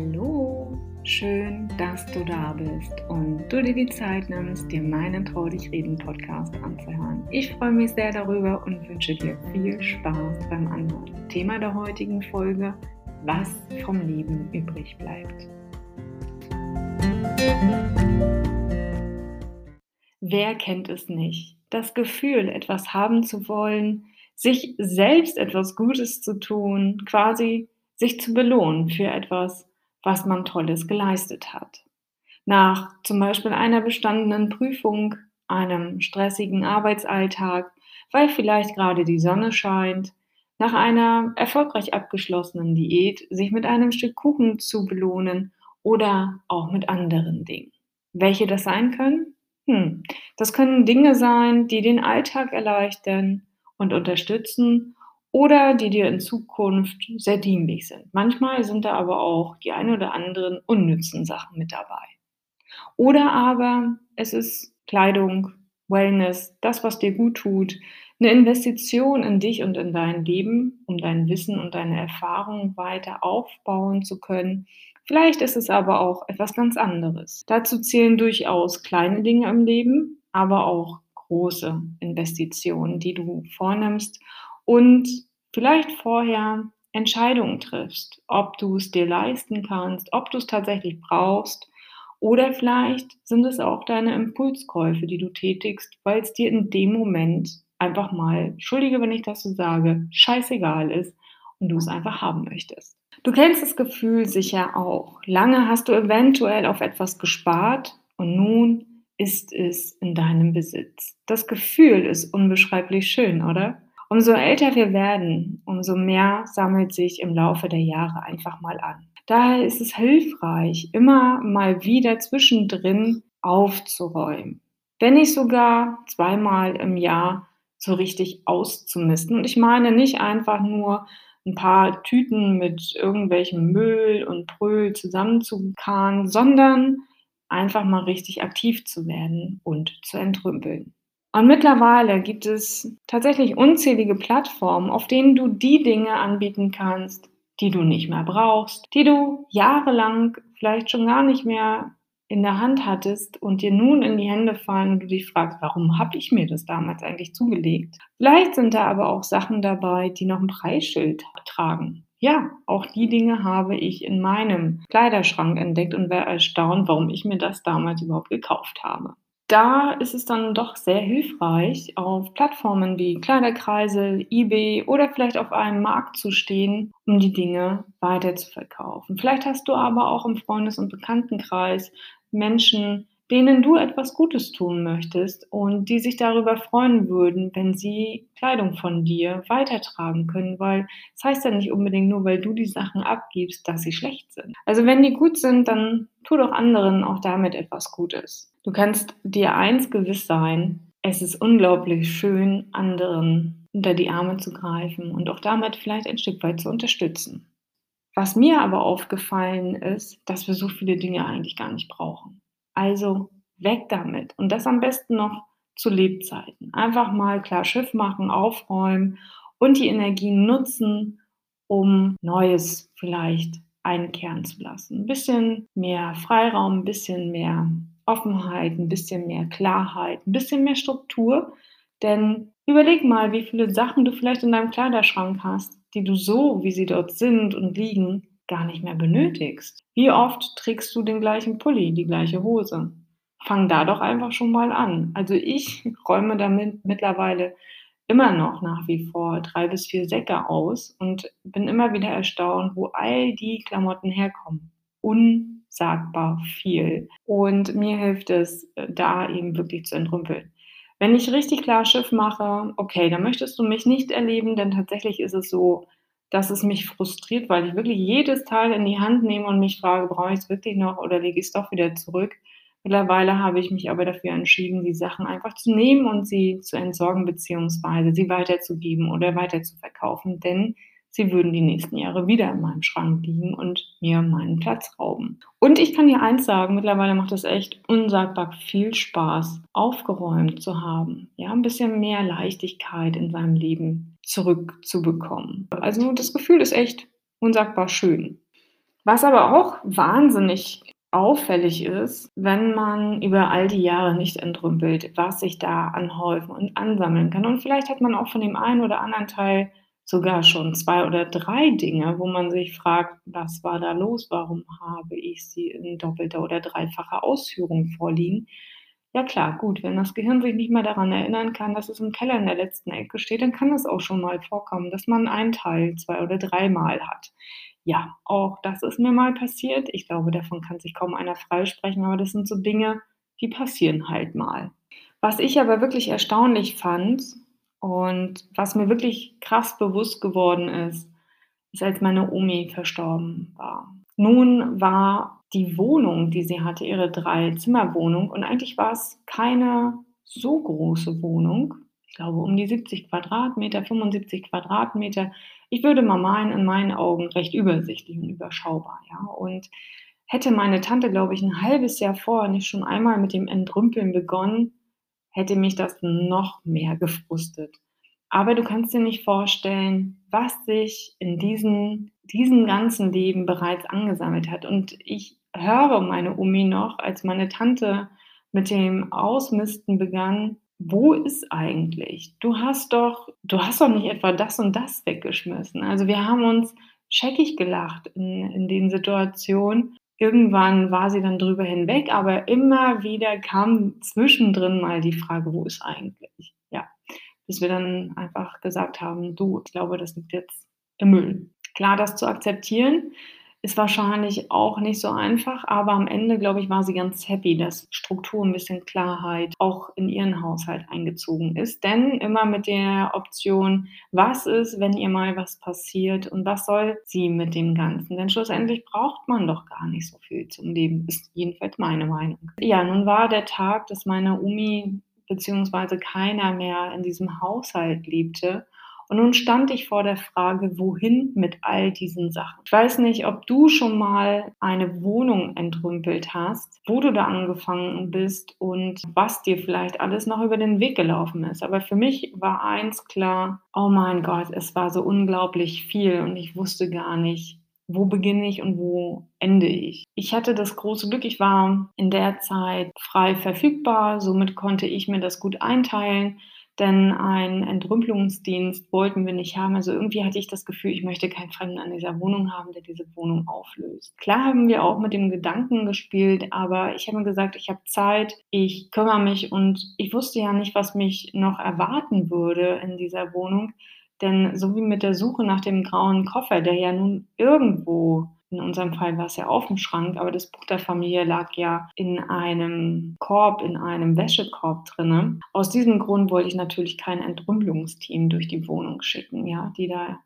Hallo, schön, dass du da bist und du dir die Zeit nimmst, dir meinen Trau dich reden Podcast anzuhören. Ich freue mich sehr darüber und wünsche dir viel Spaß beim Anhören. Thema der heutigen Folge, was vom Leben übrig bleibt. Wer kennt es nicht? Das Gefühl, etwas haben zu wollen, sich selbst etwas Gutes zu tun, quasi sich zu belohnen für etwas, was man Tolles geleistet hat. Nach zum Beispiel einer bestandenen Prüfung, einem stressigen Arbeitsalltag, weil vielleicht gerade die Sonne scheint, nach einer erfolgreich abgeschlossenen Diät sich mit einem Stück Kuchen zu belohnen oder auch mit anderen Dingen. Welche das sein können? Hm, das können Dinge sein, die den Alltag erleichtern und unterstützen oder die dir in Zukunft sehr dienlich sind. Manchmal sind da aber auch die ein oder anderen unnützen Sachen mit dabei. Oder aber es ist Kleidung, Wellness, das, was dir gut tut, eine Investition in dich und in dein Leben, um dein Wissen und deine Erfahrung weiter aufbauen zu können. Vielleicht ist es aber auch etwas ganz anderes. Dazu zählen durchaus kleine Dinge im Leben, aber auch große Investitionen, die du vornimmst und vielleicht vorher Entscheidungen triffst, ob du es dir leisten kannst, ob du es tatsächlich brauchst oder vielleicht sind es auch deine Impulskäufe, die du tätigst, weil es dir in dem Moment einfach mal, entschuldige, wenn ich das so sage, scheißegal ist und du es einfach haben möchtest. Du kennst das Gefühl sicher auch. Lange hast du eventuell auf etwas gespart und nun ist es in deinem Besitz. Das Gefühl ist unbeschreiblich schön, oder? Umso älter wir werden, umso mehr sammelt sich im Laufe der Jahre einfach mal an. Daher ist es hilfreich, immer mal wieder zwischendrin aufzuräumen. Wenn nicht sogar zweimal im Jahr so richtig auszumisten. Und ich meine nicht einfach nur ein paar Tüten mit irgendwelchem Müll und Brüll zusammenzukarren, sondern einfach mal richtig aktiv zu werden und zu entrümpeln. Und mittlerweile gibt es tatsächlich unzählige Plattformen, auf denen du die Dinge anbieten kannst, die du nicht mehr brauchst, die du jahrelang vielleicht schon gar nicht mehr in der Hand hattest und dir nun in die Hände fallen und du dich fragst, warum habe ich mir das damals eigentlich zugelegt? Vielleicht sind da aber auch Sachen dabei, die noch ein Preisschild tragen. Ja, auch die Dinge habe ich in meinem Kleiderschrank entdeckt und wäre erstaunt, warum ich mir das damals überhaupt gekauft habe da ist es dann doch sehr hilfreich, auf Plattformen wie Kleiderkreisel, eBay oder vielleicht auf einem Markt zu stehen, um die Dinge weiter zu verkaufen. Vielleicht hast du aber auch im Freundes- und Bekanntenkreis Menschen, denen du etwas Gutes tun möchtest und die sich darüber freuen würden, wenn sie Kleidung von dir weitertragen können, weil es das heißt ja nicht unbedingt nur, weil du die Sachen abgibst, dass sie schlecht sind. Also wenn die gut sind, dann tu doch anderen auch damit etwas Gutes. Du kannst dir eins gewiss sein, es ist unglaublich schön, anderen unter die Arme zu greifen und auch damit vielleicht ein Stück weit zu unterstützen. Was mir aber aufgefallen ist, dass wir so viele Dinge eigentlich gar nicht brauchen. Also weg damit. Und das am besten noch zu Lebzeiten. Einfach mal klar Schiff machen, aufräumen und die Energie nutzen, um Neues vielleicht einkehren zu lassen. Ein bisschen mehr Freiraum, ein bisschen mehr Offenheit, ein bisschen mehr Klarheit, ein bisschen mehr Struktur. Denn überleg mal, wie viele Sachen du vielleicht in deinem Kleiderschrank hast, die du so, wie sie dort sind und liegen, gar nicht mehr benötigst. Wie oft trägst du den gleichen Pulli, die gleiche Hose? Fang da doch einfach schon mal an. Also ich räume damit mittlerweile immer noch nach wie vor drei bis vier Säcke aus und bin immer wieder erstaunt, wo all die Klamotten herkommen. Unsagbar viel. Und mir hilft es, äh, da eben wirklich zu entrümpeln. Wenn ich richtig klar Schiff mache, okay, dann möchtest du mich nicht erleben, denn tatsächlich ist es so, dass es mich frustriert, weil ich wirklich jedes Teil in die Hand nehme und mich frage, brauche ich es wirklich noch oder lege ich es doch wieder zurück? Mittlerweile habe ich mich aber dafür entschieden, die Sachen einfach zu nehmen und sie zu entsorgen beziehungsweise sie weiterzugeben oder weiterzuverkaufen, denn sie würden die nächsten Jahre wieder in meinem Schrank liegen und mir meinen Platz rauben. Und ich kann dir eins sagen, mittlerweile macht es echt unsagbar viel Spaß, aufgeräumt zu haben. Ja, ein bisschen mehr Leichtigkeit in seinem Leben zurückzubekommen. Also das Gefühl ist echt unsagbar schön. Was aber auch wahnsinnig auffällig ist, wenn man über all die Jahre nicht entrümpelt, was sich da anhäufen und ansammeln kann. Und vielleicht hat man auch von dem einen oder anderen Teil sogar schon 2 oder 3 Dinge, wo man sich fragt: „Was war da los? Warum habe ich sie in doppelter oder dreifacher Ausführung vorliegen?“ Ja klar, gut, wenn das Gehirn sich nicht mehr daran erinnern kann, dass es im Keller in der letzten Ecke steht, dann kann es auch schon mal vorkommen, dass man einen Teil 2 oder dreimal hat. Ja, auch das ist mir mal passiert. Ich glaube, davon kann sich kaum einer freisprechen, aber das sind so Dinge, die passieren halt mal. Was ich aber wirklich erstaunlich fand und was mir wirklich krass bewusst geworden ist, ist, als meine Omi verstorben war. Nun war die Wohnung, die sie hatte, ihre Drei-Zimmer-Wohnung und eigentlich war es keine so große Wohnung. Ich glaube, um die 70 Quadratmeter, 75 Quadratmeter. Ich würde mal meinen, in meinen Augen recht übersichtlich und überschaubar, ja. Und hätte meine Tante, glaube ich, ein halbes Jahr vorher nicht schon einmal mit dem Entrümpeln begonnen, hätte mich das noch mehr gefrustet. Aber du kannst dir nicht vorstellen, was sich in diesen diesem ganzen Leben bereits angesammelt hat. Und ich höre meine Omi noch, als meine Tante mit dem Ausmisten begann: „Wo ist eigentlich? Du hast doch du hast doch nicht etwa das und das weggeschmissen.“ Also, wir haben uns scheckig gelacht in in den Situationen. Irgendwann war sie dann drüber hinweg, aber immer wieder kam zwischendrin mal die Frage: „Wo ist eigentlich?“ Ja, bis wir dann einfach gesagt haben: „Du, ich glaube, das liegt jetzt im Müll.“ Klar, das zu akzeptieren ist wahrscheinlich auch nicht so einfach, aber am Ende, glaube ich, war sie ganz happy, dass Struktur, 'n bisschen Klarheit auch in ihren Haushalt eingezogen ist. Denn immer mit der Option: „Was ist, wenn ihr mal was passiert und was soll sie mit dem Ganzen?“ Denn schlussendlich braucht man doch gar nicht so viel zum Leben, ist jedenfalls meine Meinung. Ja, nun war der Tag, dass meine Omi beziehungsweise keiner mehr in diesem Haushalt lebte. Und nun stand ich vor der Frage: „Wohin mit all diesen Sachen?“ Ich weiß nicht, ob du schon mal eine Wohnung entrümpelt hast, wo du da angefangen bist und was dir vielleicht alles noch über den Weg gelaufen ist. Aber für mich war eins klar: Oh mein Gott, es war so unglaublich viel und ich wusste gar nicht, wo beginne ich und wo ende ich. Ich hatte das große Glück, ich war in der Zeit frei verfügbar, somit konnte ich mir das gut einteilen, denn einen Entrümpelungsdienst wollten wir nicht haben. Also, irgendwie hatte ich das Gefühl, ich möchte keinen Fremden an dieser Wohnung haben, der diese Wohnung auflöst. Klar haben wir auch mit dem Gedanken gespielt, aber ich habe mir gesagt: „Ich habe Zeit, ich kümmere mich“ und ich wusste ja nicht, was mich noch erwarten würde in dieser Wohnung. Denn so wie mit der Suche nach dem grauen Koffer, der ja nun irgendwo in unserem Fall war's ja aufm Schrank, aber das Buch der Familie lag ja in einem Korb, in einem Wäschekorb drinne. Aus diesem Grund wollte ich natürlich kein Entrümpelungsteam durch die Wohnung schicken, ja, die da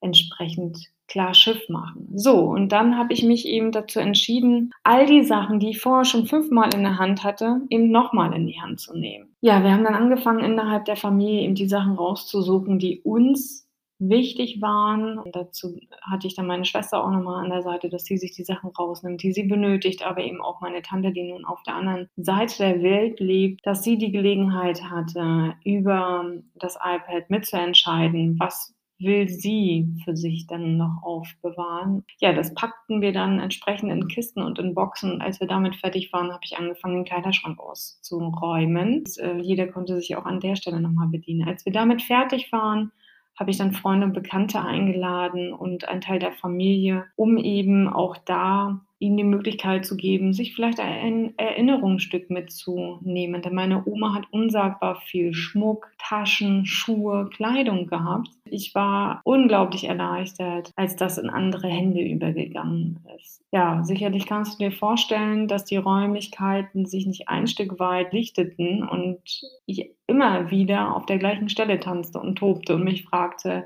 entsprechend klar Schiff machen. So, und dann habe ich mich eben dazu entschieden, all die Sachen, die ich vorher schon fünfmal in der Hand hatte, eben noch mal in die Hand zu nehmen. Ja, wir haben dann angefangen, innerhalb der Familie eben die Sachen rauszusuchen, die uns wichtig waren. Und dazu hatte ich dann meine Schwester auch noch mal an der Seite, dass sie sich die Sachen rausnimmt, die sie benötigt, aber eben auch meine Tante, die nun auf der anderen Seite der Welt lebt, dass sie die Gelegenheit hatte, über das iPad mitzuentscheiden, was will sie für sich dann noch aufbewahren. Ja, das packten wir dann entsprechend in Kisten und in Boxen. Und als wir damit fertig waren, habe ich angefangen, den Kleiderschrank auszuräumen. Äh, jeder konnte sich auch an der Stelle noch mal bedienen. Als wir damit fertig waren, habe ich dann Freunde und Bekannte eingeladen und einen Teil der Familie, um eben auch da ihnen die Möglichkeit zu geben, sich vielleicht ein Erinnerungsstück mitzunehmen. Denn meine Oma hat unsagbar viel Schmuck, Taschen, Schuhe, Kleidung gehabt. Ich war unglaublich erleichtert, als das in andere Hände übergegangen ist. Ja, sicherlich kannst du dir vorstellen, dass die Räumlichkeiten sich nicht ein Stück weit lichteten und ich immer wieder auf der gleichen Stelle tanzte und tobte und mich fragte: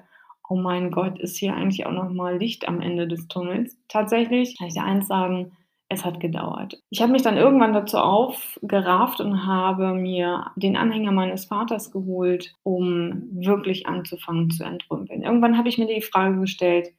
„Oh mein Gott, ist hier eigentlich auch noch mal Licht am Ende des Tunnels?“ Tatsächlich kann ich dir eins sagen, es hat gedauert. Ich habe mich dann irgendwann dazu aufgerafft und habe mir den Anhänger meines Vaters geholt, um wirklich anzufangen zu entrümpeln. Irgendwann habe ich mir die Frage gestellt: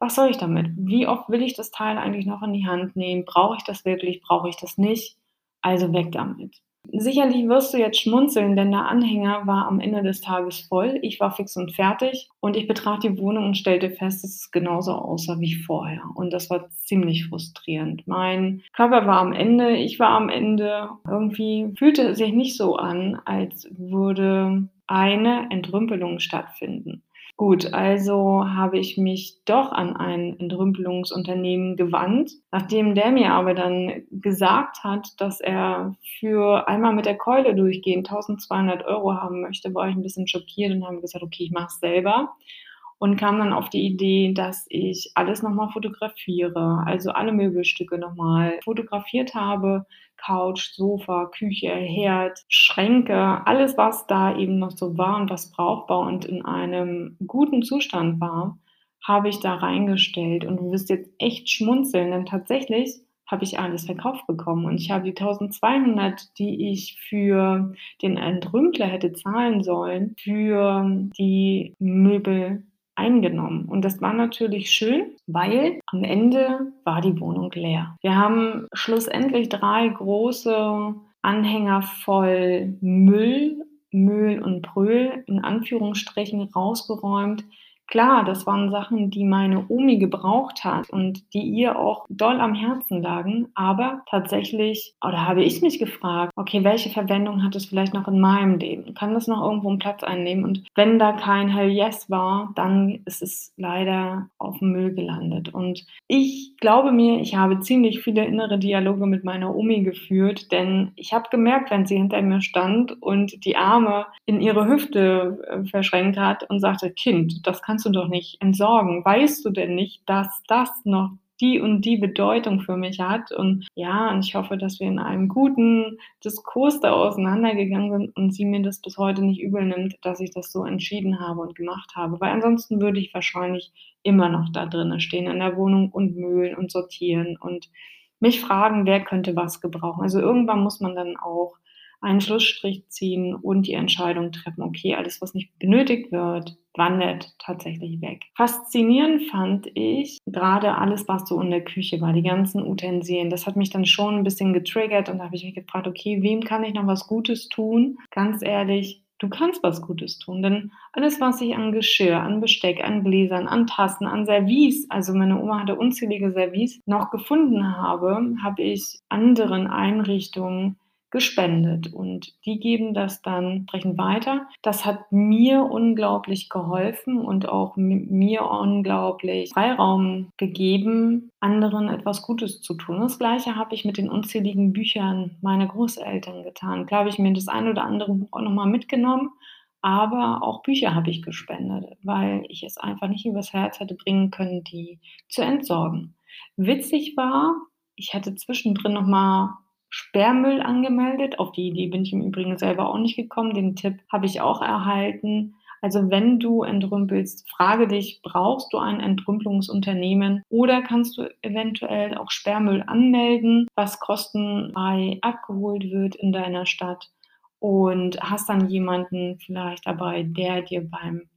„Was soll ich damit? Wie oft will ich das Teil eigentlich noch in die Hand nehmen? Brauche ich das wirklich? Brauche ich das nicht? Also weg damit.“ Sicherlich wirst du jetzt schmunzeln, denn der Anhänger war am Ende des Tages voll. Ich war fix und fertig und ich betrat die Wohnung und stellte fest, dass es genauso aussah wie vorher. Und das war ziemlich frustrierend. Mein Körper war am Ende, ich war am Ende. Irgendwie fühlte es sich nicht so an, als würde eine Entrümpelung stattfinden. Gut, also habe ich mich doch an ein Entrümpelungsunternehmen gewandt. Nachdem der mir aber dann gesagt hat, dass er für einmal mit der Keule durchgehen 1200 Euro haben möchte, war ich ein bisschen schockiert und habe gesagt, okay, ich mache es selber und kam dann auf die Idee, dass ich alles nochmal fotografiere, also alle Möbelstücke nochmal fotografiert habe, Couch, Sofa, Küche, Herd, Schränke, alles, was da eben noch so war und was brauchbar und in einem guten Zustand war, habe ich da reingestellt. Und du wirst jetzt echt schmunzeln, denn tatsächlich habe ich alles verkauft bekommen. Und ich habe die 1200, die ich für den Entrümpler hätte zahlen sollen, für die Möbel eingenommen. Und das war natürlich schön, weil am Ende war die Wohnung leer. Wir haben schlussendlich drei große Anhänger voll Müll, Müll und Brüll in Anführungsstrichen rausgeräumt, Klar, das waren Sachen, die meine Omi gebraucht hat und die ihr auch doll am Herzen lagen. Aber tatsächlich, oder habe ich mich gefragt, okay, welche Verwendung hat es vielleicht noch in meinem Leben? Kann das noch irgendwo einen Platz einnehmen? Und wenn da kein Hell Yes war, dann ist es leider auf dem Müll gelandet. Und ich glaube mir, ich habe ziemlich viele innere Dialoge mit meiner Omi geführt, denn ich habe gemerkt, wenn sie hinter mir stand und die Arme in ihre Hüfte äh, verschränkt hat und sagte, Kind, das kann kannst du doch nicht entsorgen. Weißt du denn nicht, dass das noch die und die Bedeutung für mich hat. Und ja, und ich hoffe, dass wir in einem guten Diskurs da auseinandergegangen sind und sie mir das bis heute nicht übel nimmt, dass ich das so entschieden habe und gemacht habe. Weil ansonsten würde ich wahrscheinlich immer noch da drinnen stehen in der Wohnung und mühlen und sortieren und mich fragen, wer könnte was gebrauchen. Also irgendwann muss man dann auch einen Schlussstrich ziehen und die Entscheidung treffen, okay, alles, was nicht benötigt wird, wandert tatsächlich weg. Faszinierend fand ich gerade alles, was so in der Küche war, die ganzen Utensilien. Das hat mich dann schon ein bisschen getriggert und da habe ich mich gefragt, okay, wem kann ich noch was Gutes tun? Ganz ehrlich, du kannst was Gutes tun, denn alles, was ich an Geschirr, an Besteck, an Gläsern, an Tassen, an Service, also meine Oma hatte unzählige Service, noch gefunden habe, habe ich anderen Einrichtungen gespendet und die geben das dann, brechen weiter. Das hat mir unglaublich geholfen und auch mir unglaublich Freiraum gegeben, anderen etwas Gutes zu tun. Das gleiche habe ich mit den unzähligen Büchern meiner Großeltern getan. Klar habe ich mir das ein oder andere Buch auch nochmal mitgenommen, aber auch Bücher habe ich gespendet, weil ich es einfach nicht übers Herz hätte bringen können, die zu entsorgen. Witzig war, ich hatte zwischendrin nochmal Sperrmüll angemeldet. Auf die Idee bin ich im Übrigen selber auch nicht gekommen. Den Tipp habe ich auch erhalten. Also wenn du entrümpelst, frage dich, brauchst du ein Entrümpelungsunternehmen oder kannst du eventuell auch Sperrmüll anmelden, was kostenfrei abgeholt wird in deiner Stadt und hast dann jemanden vielleicht dabei, der dir beim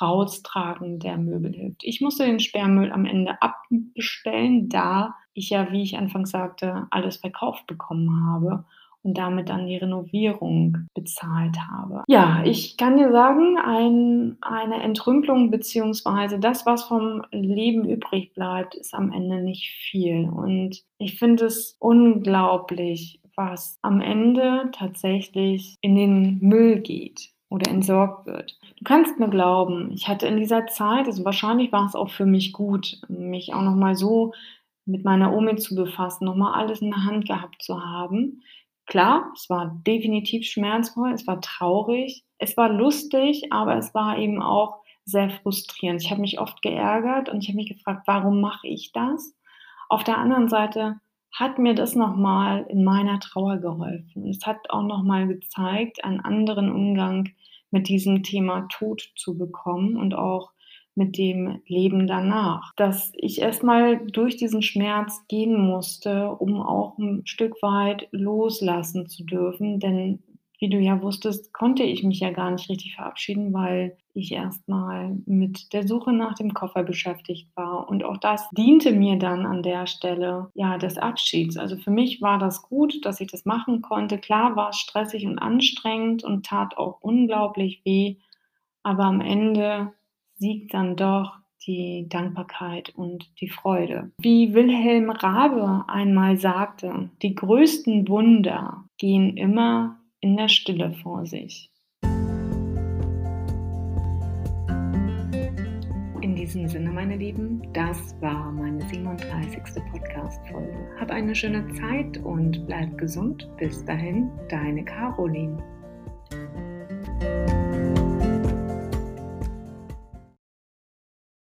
Raustragen der Möbel hilft. Ich musste den Sperrmüll am Ende abbestellen, da ich ja, wie ich anfangs sagte, alles verkauft bekommen habe und damit dann die Renovierung bezahlt habe. Ja, ich kann dir sagen, ein, eine Entrümpelung beziehungsweise das, was vom Leben übrig bleibt, ist am Ende nicht viel. Und ich finde es unglaublich, was am Ende tatsächlich in den Müll geht oder entsorgt wird. Du kannst mir glauben, ich hatte in dieser Zeit, also wahrscheinlich war es auch für mich gut, mich auch noch mal so mit meiner Omi zu befassen, nochmal alles in der Hand gehabt zu haben. Klar, es war definitiv schmerzvoll, es war traurig, es war lustig, aber es war eben auch sehr frustrierend. Ich habe mich oft geärgert und ich habe mich gefragt, warum mache ich das? Auf der anderen Seite hat mir das nochmal in meiner Trauer geholfen. Es hat auch nochmal gezeigt, einen anderen Umgang mit diesem Thema Tod zu bekommen und auch mit dem Leben danach. Dass ich erstmal durch diesen Schmerz gehen musste, um auch ein Stück weit loslassen zu dürfen. Denn wie du ja wusstest, konnte ich mich ja gar nicht richtig verabschieden, weil ich erstmal mit der Suche nach dem Koffer beschäftigt war. Und auch das diente mir dann an der Stelle ja des Abschieds. Also für mich war das gut, dass ich das machen konnte. Klar war es stressig und anstrengend und tat auch unglaublich weh. Aber am Ende siegt dann doch die Dankbarkeit und die Freude. Wie Wilhelm Rabe einmal sagte, die größten Wunder gehen immer in der Stille vor sich. In diesem Sinne, meine Lieben, das war meine 37. Podcast-Folge. Hab eine schöne Zeit und bleib gesund. Bis dahin, deine Caroline.